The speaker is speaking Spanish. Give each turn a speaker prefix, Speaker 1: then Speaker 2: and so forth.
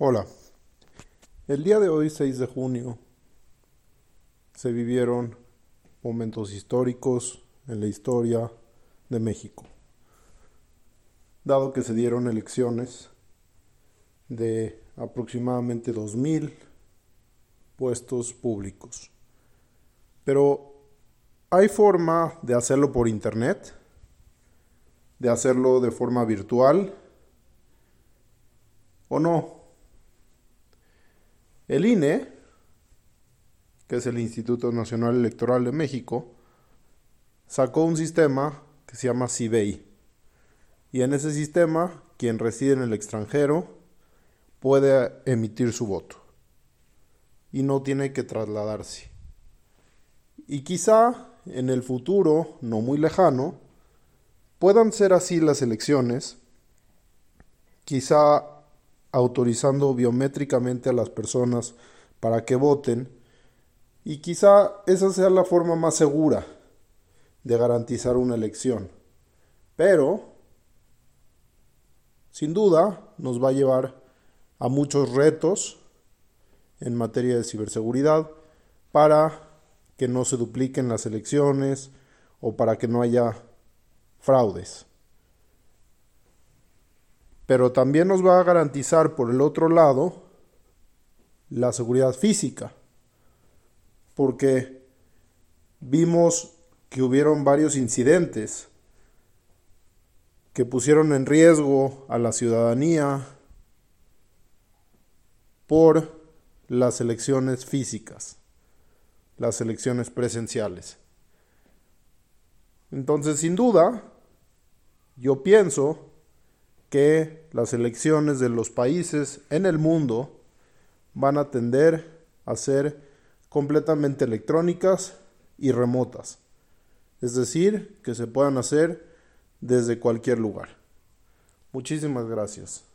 Speaker 1: Hola. El día de hoy, 6 de junio, se vivieron momentos históricos en la historia de México, dado que se dieron elecciones de aproximadamente 2.000 puestos públicos. Pero hay forma de hacerlo por internet, de hacerlo de forma virtual o no. El INE, que es el Instituto Nacional Electoral de México, sacó un sistema que se llama CIBEI. Y en ese sistema, quien reside en el extranjero puede emitir su voto. Y no tiene que trasladarse. Y quizá en el futuro, no muy lejano, puedan ser así las elecciones, quizá autorizando biométricamente a las personas para que voten, y quizá esa sea la forma más segura de garantizar una elección. Pero, sin duda, nos va a llevar a muchos retos en materia de ciberseguridad para que no se dupliquen las elecciones o para que no haya fraudes. Pero también nos va a garantizar por el otro lado la seguridad física, porque vimos que hubieron varios incidentes que pusieron en riesgo a la ciudadanía por las elecciones físicas las elecciones presenciales. Entonces, sin duda, yo pienso que las elecciones de los países en el mundo van a tender a ser completamente electrónicas y remotas. Es decir, que se puedan hacer desde cualquier lugar. Muchísimas gracias.